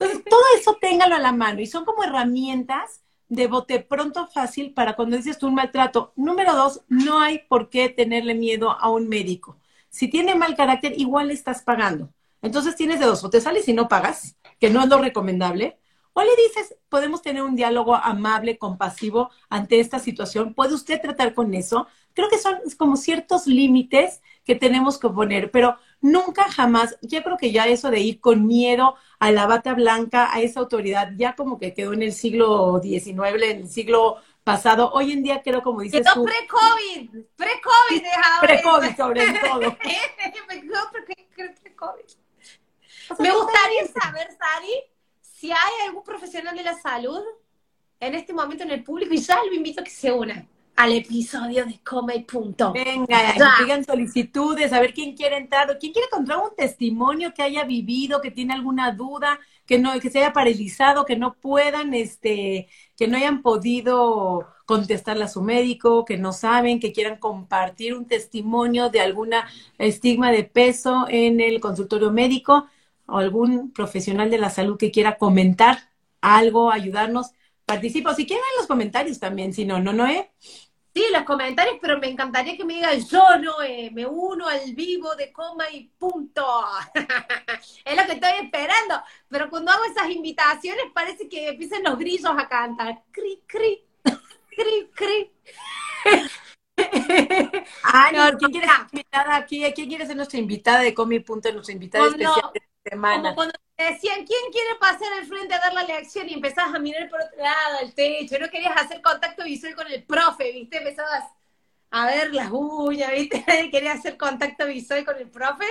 Entonces, todo eso téngalo a la mano y son como herramientas de bote pronto fácil para cuando dices tú un maltrato. Número dos, no hay por qué tenerle miedo a un médico. Si tiene mal carácter, igual le estás pagando. Entonces tienes de dos, o te sales y no pagas, que no es lo recomendable, o le dices, podemos tener un diálogo amable, compasivo ante esta situación. ¿Puede usted tratar con eso? Creo que son como ciertos límites que tenemos que poner, pero nunca jamás, yo creo que ya eso de ir con miedo a la bata blanca, a esa autoridad, ya como que quedó en el siglo XIX, en el siglo pasado. Hoy en día creo, como dices quedó pre-COVID, pre-COVID. Pre-COVID sobre todo. Me gustaría saber, Sari, si hay algún profesional de la salud en este momento en el público, y ya lo invito a que se una al episodio de Come y Punto. Venga, digan solicitudes, a ver quién quiere entrar o quién quiere encontrar un testimonio que haya vivido, que tiene alguna duda, que no, que se haya paralizado, que no puedan, este, que no hayan podido contestarle a su médico, que no saben, que quieran compartir un testimonio de alguna estigma de peso en el consultorio médico o algún profesional de la salud que quiera comentar algo, ayudarnos, participo. Si quieren en los comentarios también, si no, ¿no, Noé? Sí, los comentarios, pero me encantaría que me digan yo, Noé, me uno al vivo de coma y punto. es lo que estoy esperando. Pero cuando hago esas invitaciones parece que empiezan los grillos a cantar. Cri, cri, cri, cri. Ay, no, ¿quién quiere ser invitada aquí? ¿Quién quiere ser nuestra invitada de Comi Punto, nuestra invitada especial? Como cuando te decían, ¿quién quiere pasar al frente a dar la lección? Y empezabas a mirar por otro lado, al techo, no querías hacer contacto visual con el profe, ¿viste? Empezabas a ver las uñas, ¿viste? Querías hacer contacto visual con el profe.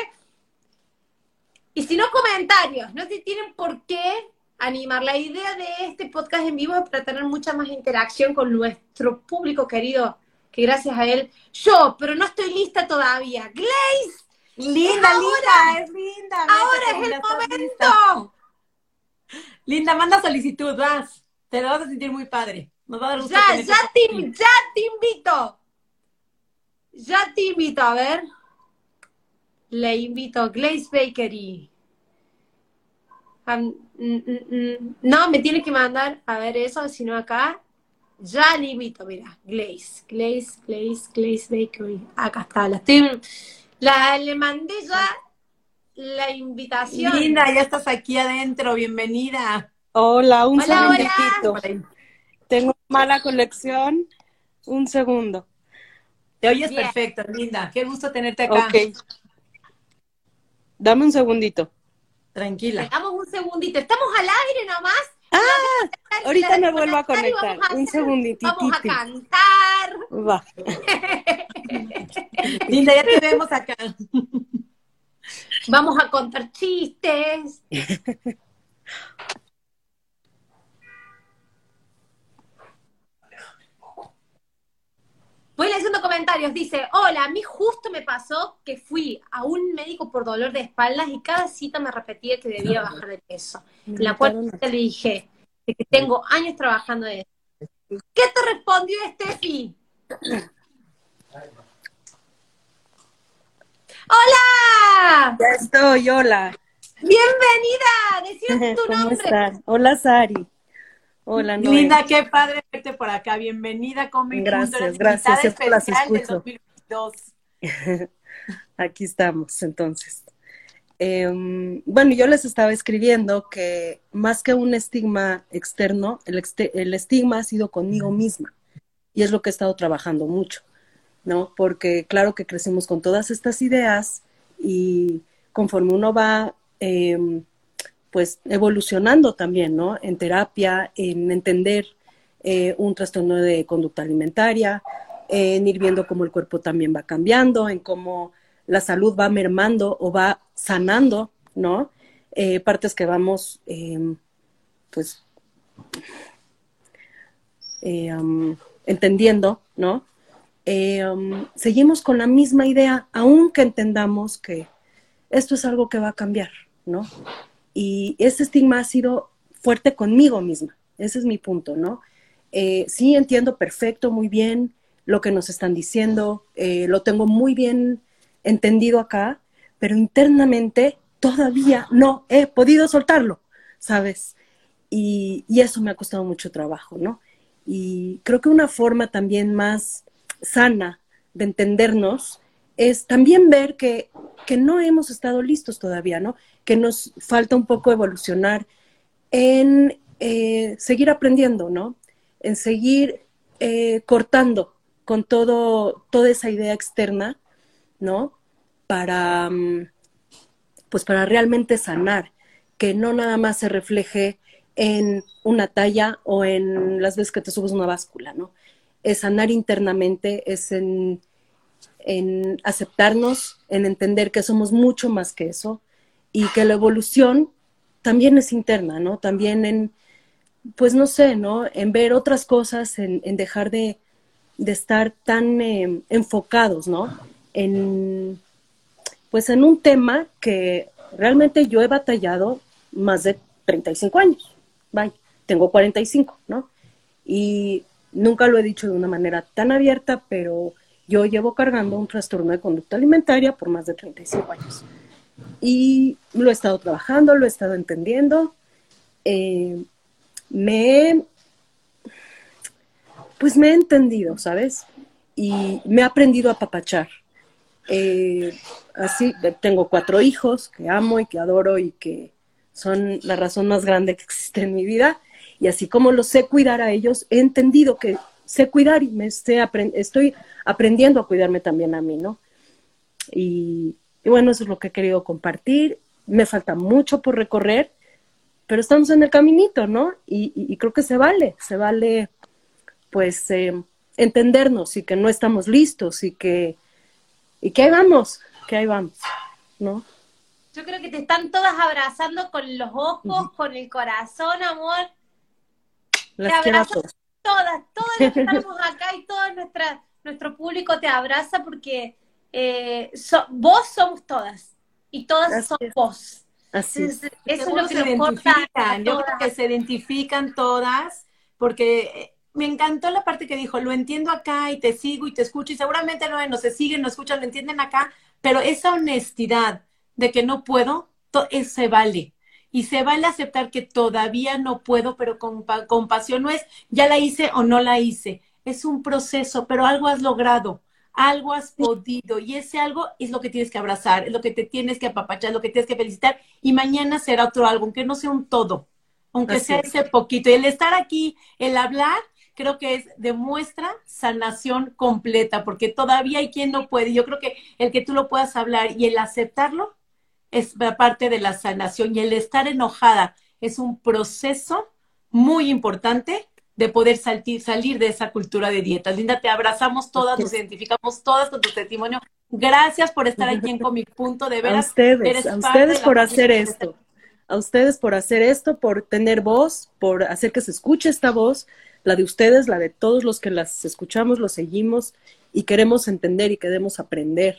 Y si no, comentarios, no se tienen por qué animar. La idea de este podcast en vivo es para tener mucha más interacción con nuestro público querido, que gracias a él, yo, pero no estoy lista todavía. Glaze Linda, linda, es linda. Ahora es el momento. Linda, manda solicitud, vas. Te lo vas a sentir muy padre. Nos va a dar gusto. Ya, ya te, ya te invito. Ya te invito, a ver. Le invito a Glaze Bakery. Mm, mm, mm. no, me tiene que mandar, a ver eso, si no acá. Ya le invito, mira, Glaze, Glaze, Glaze, Glaze Bakery. Acá está, la estoy la, le mandé ya la invitación. Linda, ya estás aquí adentro, bienvenida. Hola, un segundito. Tengo mala conexión. Un segundo. Te oyes perfecto, Linda. Qué gusto tenerte acá. Ok. Dame un segundito. Tranquila. Damos un segundito. Estamos al aire nomás. Ah, ahorita me vuelvo a conectar. un segundito. Vamos a cantar. Va. Linda, ya te vemos acá. Vamos a contar chistes. Voy leyendo comentarios. Dice, hola, a mí justo me pasó que fui a un médico por dolor de espaldas y cada cita me repetía que debía bajar de peso. La cual le dije que tengo años trabajando en eso. ¿Qué te respondió Steffi? ¡Hola! Ya estoy, hola. Bienvenida, tu ¿Cómo nombre. Estás? Hola, Sari. Hola, Noé. Linda, qué padre verte por acá. Bienvenida, Come Gracias, gracias. Especial las del escucho. 2022. Aquí estamos, entonces. Eh, bueno, yo les estaba escribiendo que más que un estigma externo, el, el estigma ha sido conmigo misma. Y es lo que he estado trabajando mucho. ¿No? Porque claro que crecemos con todas estas ideas y conforme uno va eh, pues evolucionando también, ¿no? En terapia, en entender eh, un trastorno de conducta alimentaria, en ir viendo cómo el cuerpo también va cambiando, en cómo la salud va mermando o va sanando, ¿no? Eh, partes que vamos, em, pues, eh, entendiendo, ¿no? Seguimos con la misma idea, aunque entendamos que esto es algo que va a cambiar, ¿no? Y ese estigma ha sido fuerte conmigo misma. Ese es mi punto, ¿no? Eh, sí entiendo perfecto, muy bien lo que nos están diciendo, eh, lo tengo muy bien entendido acá, pero internamente todavía no he podido soltarlo, ¿sabes? Y, y, eso me ha costado mucho trabajo, ¿no? Y creo que una forma también más sana de entendernos es también ver que, que no hemos estado listos todavía, ¿no? que nos falta un poco evolucionar en eh, seguir aprendiendo, ¿no? En seguir eh, cortando con todo, toda esa idea externa, ¿no? Para, mm, pues para realmente sanar, que no nada más se refleje en una talla o en las veces que te subes una báscula, ¿no? Es sanar internamente, es en, en aceptarnos, en entender que somos mucho más que eso, y que la evolución también es interna, ¿no? También en, pues no sé, ¿no? En ver otras cosas, en, dejar de, estar tan eh, enfocados, ¿no? En, pues en un tema que realmente yo he batallado más de 35 años. Bye. Tengo 45, ¿no? Y nunca lo he dicho de una manera tan abierta, pero yo llevo cargando un trastorno de conducta alimentaria por más de 35 años. Y lo he estado trabajando, lo he estado entendiendo. Eh, me pues me he entendido, ¿sabes? Y me he aprendido a papachar. Eh, así, tengo cuatro hijos que amo y que adoro y que son la razón más grande que existe en mi vida. Y así como los sé cuidar a ellos, he entendido que sé cuidar y me estoy aprendiendo a cuidarme también a mí, ¿no? Y, y bueno, eso es lo que he querido compartir. Me falta mucho por recorrer, pero estamos en el caminito, ¿no? Y, creo que se vale, se vale, pues, eh, entendernos y que no estamos listos y que, y que ahí vamos, que ahí vamos, ¿no? Yo creo que te están todas abrazando con los ojos, con el corazón, amor. Las te abrazan todas, todas las que estamos acá y todo nuestra, nuestro público te abraza porque eh, vos somos todas y todas son vos. Así es. Eso es lo que se identifican. Yo creo que se identifican todas porque eh, me encantó la parte que dijo, lo entiendo acá y te sigo y te escucho y seguramente no, no se siguen, no escuchan, lo entienden acá, pero esa honestidad de que no puedo, se vale. Y se vale aceptar que todavía no puedo, pero con compasión no es, ya la hice o no la hice. Es un proceso, pero algo has logrado algo has podido y ese algo es lo que tienes que abrazar, es lo que te tienes que apapachar, lo que tienes que felicitar y mañana será otro algo, aunque no sea un todo, aunque sea ese poquito. Y el estar aquí, el hablar, creo que es demuestra sanación completa, porque todavía hay quien no puede. Yo creo que el que tú lo puedas hablar y el aceptarlo es parte de la sanación y el estar enojada es un proceso muy importante de poder salir de esa cultura de dietas. Linda, te abrazamos todas, nos identificamos todas con tu testimonio. Gracias por estar aquí en Con mi punto de ver. A ustedes, a ustedes por hacer esto. A ustedes por hacer esto, por tener voz, por hacer que se escuche esta voz, la de ustedes, la de todos los que las escuchamos, los seguimos y queremos entender y queremos aprender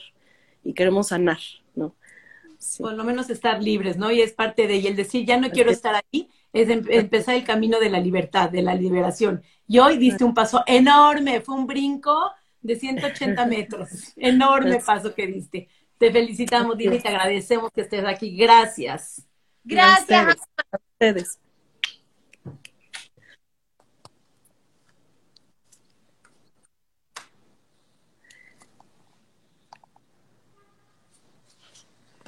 y queremos sanar, ¿no? Por lo menos estar libres, ¿no? Y es parte de, y el decir, ya no quiero estar ahí, es em, empezar el camino de la libertad, de la liberación. Y hoy diste un paso enorme, fue un brinco de 180 metros, enorme paso que diste. Te felicitamos, Dini, te agradecemos que estés aquí. Gracias. Gracias a ustedes.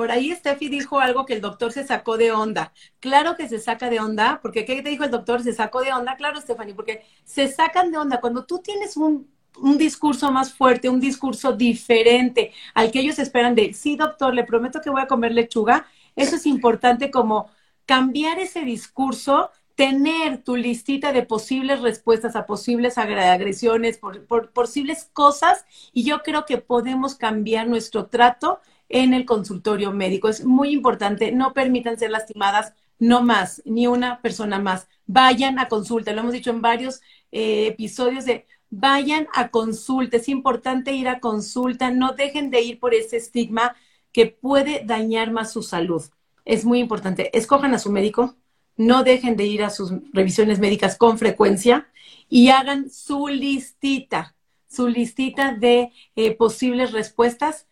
Por ahí Steffi dijo algo que el doctor se sacó de onda. Claro que se saca de onda, porque ¿qué te dijo el doctor? Se sacó de onda, claro, Stephanie, porque se sacan de onda. Cuando tú tienes un, un discurso más fuerte, un discurso diferente al que ellos esperan de, sí, doctor, le prometo que voy a comer lechuga, eso es importante como cambiar ese discurso, tener tu listita de posibles respuestas a posibles agresiones, por, por posibles cosas, y yo creo que podemos cambiar nuestro trato en el consultorio médico. Es muy importante, no permitan ser lastimadas, no más, ni una persona más. Vayan a consulta, lo hemos dicho en varios eh, episodios de vayan a consulta, es importante ir a consulta, no dejen de ir por ese estigma que puede dañar más su salud. Es muy importante, escojan a su médico, no dejen de ir a sus revisiones médicas con frecuencia y hagan su listita, su listita de eh, posibles respuestas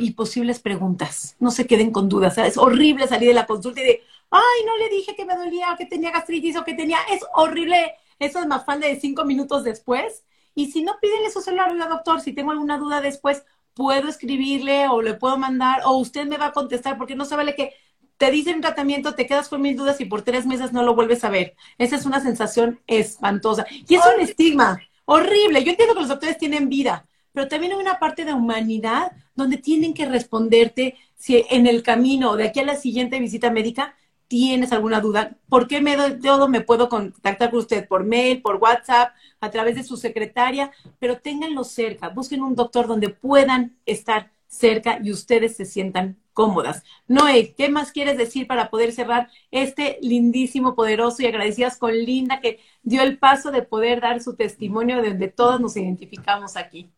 y posibles preguntas. No se queden con dudas. Es horrible salir de la consulta y de, ay, no le dije que me dolía, que tenía gastritis o que tenía. Es horrible. Eso es más de cinco minutos después. Y si no, pídenle su celular, oiga, doctor, si tengo alguna duda después, puedo escribirle o le puedo mandar o usted me va a contestar porque no se vale que te dicen tratamiento, te quedas con mil dudas y por tres meses no lo vuelves a ver. Esa es una sensación espantosa. Y es un estigma horrible. Yo entiendo que los doctores tienen vida, pero también hay una parte de humanidad donde tienen que responderte si en el camino de aquí a la siguiente visita médica tienes alguna duda. ¿Por qué me, todo me puedo contactar con usted? Por mail, por WhatsApp, a través de su secretaria, pero ténganlo cerca. Busquen un doctor donde puedan estar cerca y ustedes se sientan cómodas. Noé, ¿qué más quieres decir para poder cerrar este lindísimo, poderoso y agradecidas con Linda que dio el paso de poder dar su testimonio de donde todos nos identificamos aquí?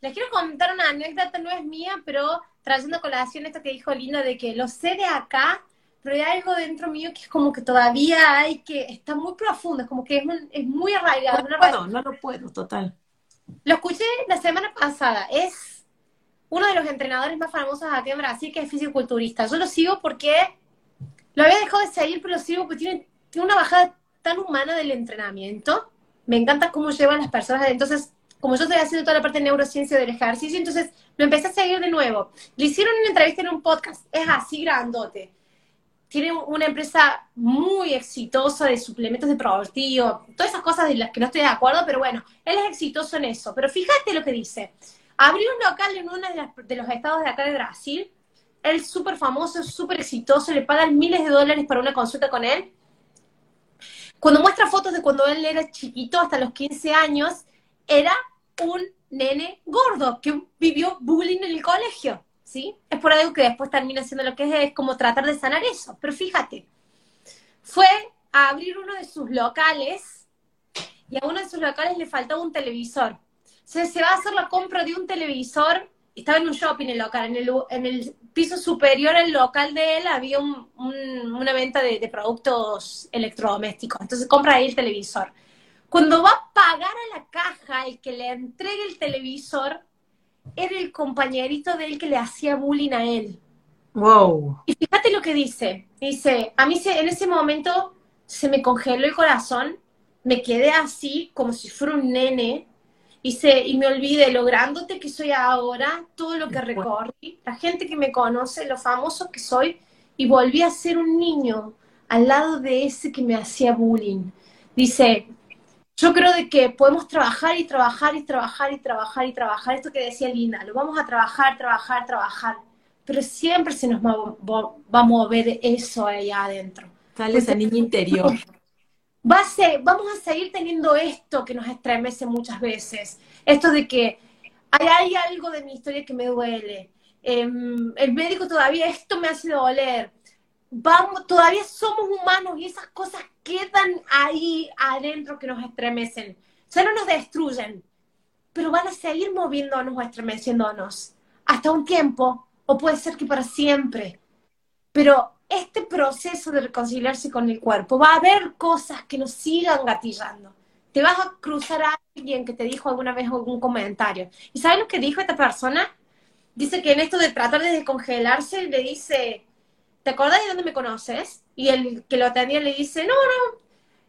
Les quiero contar una anécdota, no es mía, pero trayendo colación esto que dijo Linda de que lo sé de acá, pero hay algo dentro mío que es como que todavía hay que, está muy profundo, es como que es, muy arraigado. No, puedo, no lo puedo, total. Lo escuché la semana pasada, es uno de los entrenadores más famosos acá en Brasil, que es fisiculturista. Yo lo sigo porque lo había dejado de seguir, pero lo sigo porque tiene, tiene una bajada tan humana del entrenamiento. Me encanta cómo llevan las personas. Entonces, como yo estoy haciendo toda la parte de neurociencia del ejercicio, entonces lo empecé a seguir de nuevo. Le hicieron una entrevista en un podcast, es así grandote. Tiene una empresa muy exitosa de suplementos de deportivos, todas esas cosas de las que no estoy de acuerdo, pero bueno, él es exitoso en eso. Pero fíjate lo que dice. Abrió un local en uno de, de los estados de acá de Brasil. Él es súper famoso, súper exitoso, le pagan miles de dólares para una consulta con él. Cuando muestra fotos de cuando él era chiquito, hasta los 15 años, era un nene gordo que vivió bullying en el colegio, ¿sí? Es por algo que después termina siendo lo que es, es como tratar de sanar eso. Pero fíjate, fue a abrir uno de sus locales y a uno de sus locales le faltaba un televisor. Se, se va a hacer la compra de un televisor, estaba en un shopping el local, en el, en el piso superior al local de él había una venta de, de productos electrodomésticos, entonces compra ahí el televisor cuando va a pagar a la caja, el que le entregue el televisor era el compañerito de él que le hacía bullying a él. Wow. Y fíjate lo que dice. Dice, a mí se, en ese momento se me congeló el corazón, me quedé así como si fuera un nene se, y me olvidé lo grande que soy ahora, todo lo que recorrí, la gente que me conoce, lo famoso que soy, y volví a ser un niño al lado de ese que me hacía bullying. Dice, yo creo de que podemos trabajar y trabajar y trabajar y trabajar y trabajar, esto que decía Lina, lo vamos a trabajar, trabajar, trabajar, pero siempre se nos va, a mover eso allá adentro. Sale esa niña interior. Va a vamos a seguir teniendo esto que nos estremece muchas veces, esto de que hay, hay algo de mi historia que me duele, em, el médico todavía esto me hace doler, vamos, todavía somos humanos y esas cosas quedan ahí adentro que nos estremecen. No nos destruyen, pero van a seguir moviéndonos o estremeciéndonos hasta un tiempo, o puede ser que para siempre. Pero este proceso de reconciliarse con el cuerpo, va a haber cosas que nos sigan gatillando. Te vas a cruzar a alguien que te dijo alguna vez algún comentario. ¿Y sabes lo que dijo esta persona? Dice que en esto de tratar de descongelarse, le dice, ¿te acordás de dónde me conoces? Y el que lo atendía le dice, no, no,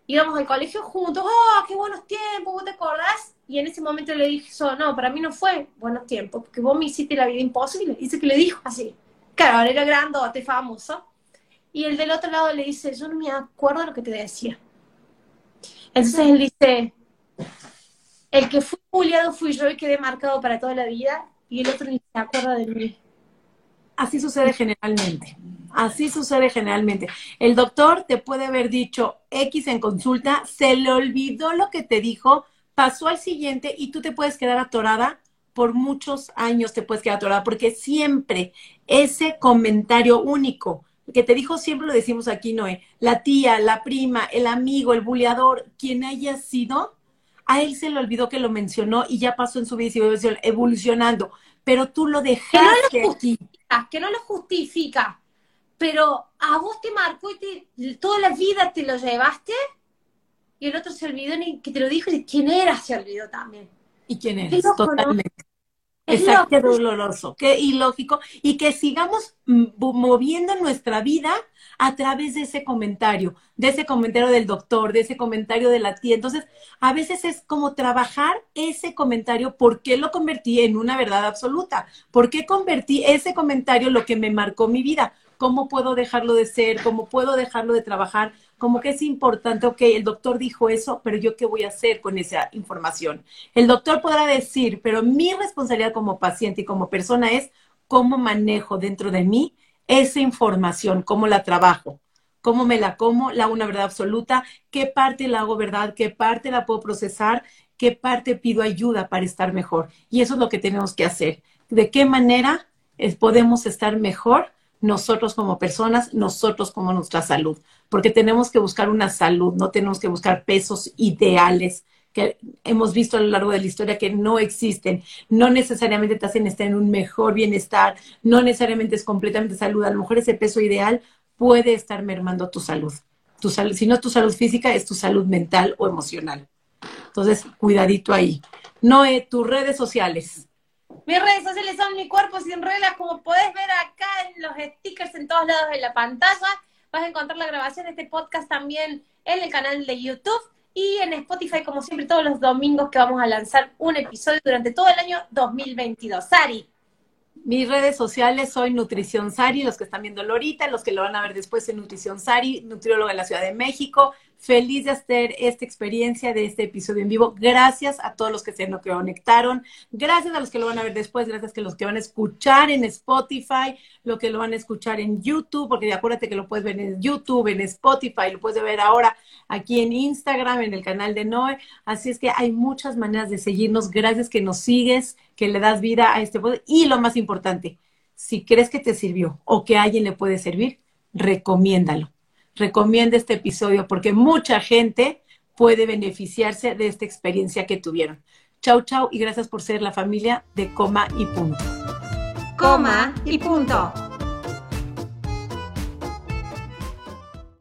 íbamos al colegio juntos, oh, qué buenos tiempos, ¿vos te acordás? Y en ese momento le dije, no, para mí no fue buenos tiempos, porque vos me hiciste la vida imposible. Dice que le dijo así. Claro, era grandote, famoso. Y el del otro lado le dice, yo no me acuerdo de lo que te decía. Entonces él dice, el que fui bulliado fui yo y quedé marcado para toda la vida, y el otro ni se acuerda de mí. Así sucede generalmente. Así sucede generalmente. El doctor te puede haber dicho X en consulta, se le olvidó lo que te dijo, pasó al siguiente y tú te puedes quedar atorada por muchos años, te puedes quedar atorada, porque siempre ese comentario único que te dijo, siempre lo decimos aquí, Noé, la tía, la prima, el amigo, el buleador, quien haya sido, a él se le olvidó que lo mencionó y ya pasó en su vida evolucionando, pero tú lo dejaste que no lo aquí. Que no lo justifica, pero a vos te marcó y toda la vida te lo llevaste y el otro se olvidó ni que te lo dijo y quién era se olvidó también. ¿Y quién eres? Totalmente. Exacto, qué doloroso, qué ilógico, y que sigamos moviendo nuestra vida a través de ese comentario, de ese comentario del doctor, de ese comentario de la tía. Entonces, a veces es como trabajar ese comentario, ¿por qué lo convertí en una verdad absoluta? ¿Por qué convertí ese comentario lo que me marcó mi vida? ¿Cómo puedo dejarlo de ser? ¿Cómo puedo dejarlo de trabajar? como que es importante, ok, el doctor dijo eso, pero yo qué voy a hacer con esa información. El doctor podrá decir, pero mi responsabilidad como paciente y como persona es cómo manejo dentro de mí esa información, cómo la trabajo, cómo me la como, la hago una verdad absoluta, qué parte la hago verdad, qué parte la puedo procesar, qué parte pido ayuda para estar mejor. Y eso es lo que tenemos que hacer. ¿De qué manera podemos estar mejor nosotros como personas, nosotros como nuestra salud? Porque tenemos que buscar una salud, no tenemos que buscar pesos ideales que hemos visto a lo largo de la historia que no existen, no necesariamente te hacen estar en un mejor bienestar, no necesariamente es completamente salud, a lo mejor ese peso ideal puede estar mermando tu salud. Tu salud, si no tu salud física, es tu salud mental o emocional. Entonces, cuidadito ahí. Noé, tus redes sociales. Mis redes sociales son Mi Cuerpo Sin Reglas, como podés ver acá en los stickers en todos lados de la pantalla. Vas a encontrar la grabación de este podcast también en el canal de YouTube y en Spotify, como siempre, todos los domingos que vamos a lanzar un episodio durante todo el año 2022. Sari. Mis redes sociales soy Nutrición Sari, los que están viendo Lorita, los que lo van a ver después en Nutrición Sari, nutrióloga en la Ciudad de México, Feliz de hacer esta experiencia de este episodio en vivo. Gracias a todos los que se nos conectaron. Gracias a los que lo van a ver después. Gracias a los que van a escuchar en Spotify, lo que lo van a escuchar en YouTube, porque acuérdate que lo puedes ver en YouTube, en Spotify, lo puedes ver ahora aquí en Instagram, en el canal de Noé. Así es que hay muchas maneras de seguirnos. Gracias que nos sigues, que le das vida a este podcast. Y lo más importante, si crees que te sirvió o que a alguien le puede servir, recomiéndalo recomienda este episodio porque mucha gente puede beneficiarse de esta experiencia que tuvieron. Chau, chau y gracias por ser la familia de Coma y Punto. Coma y Punto.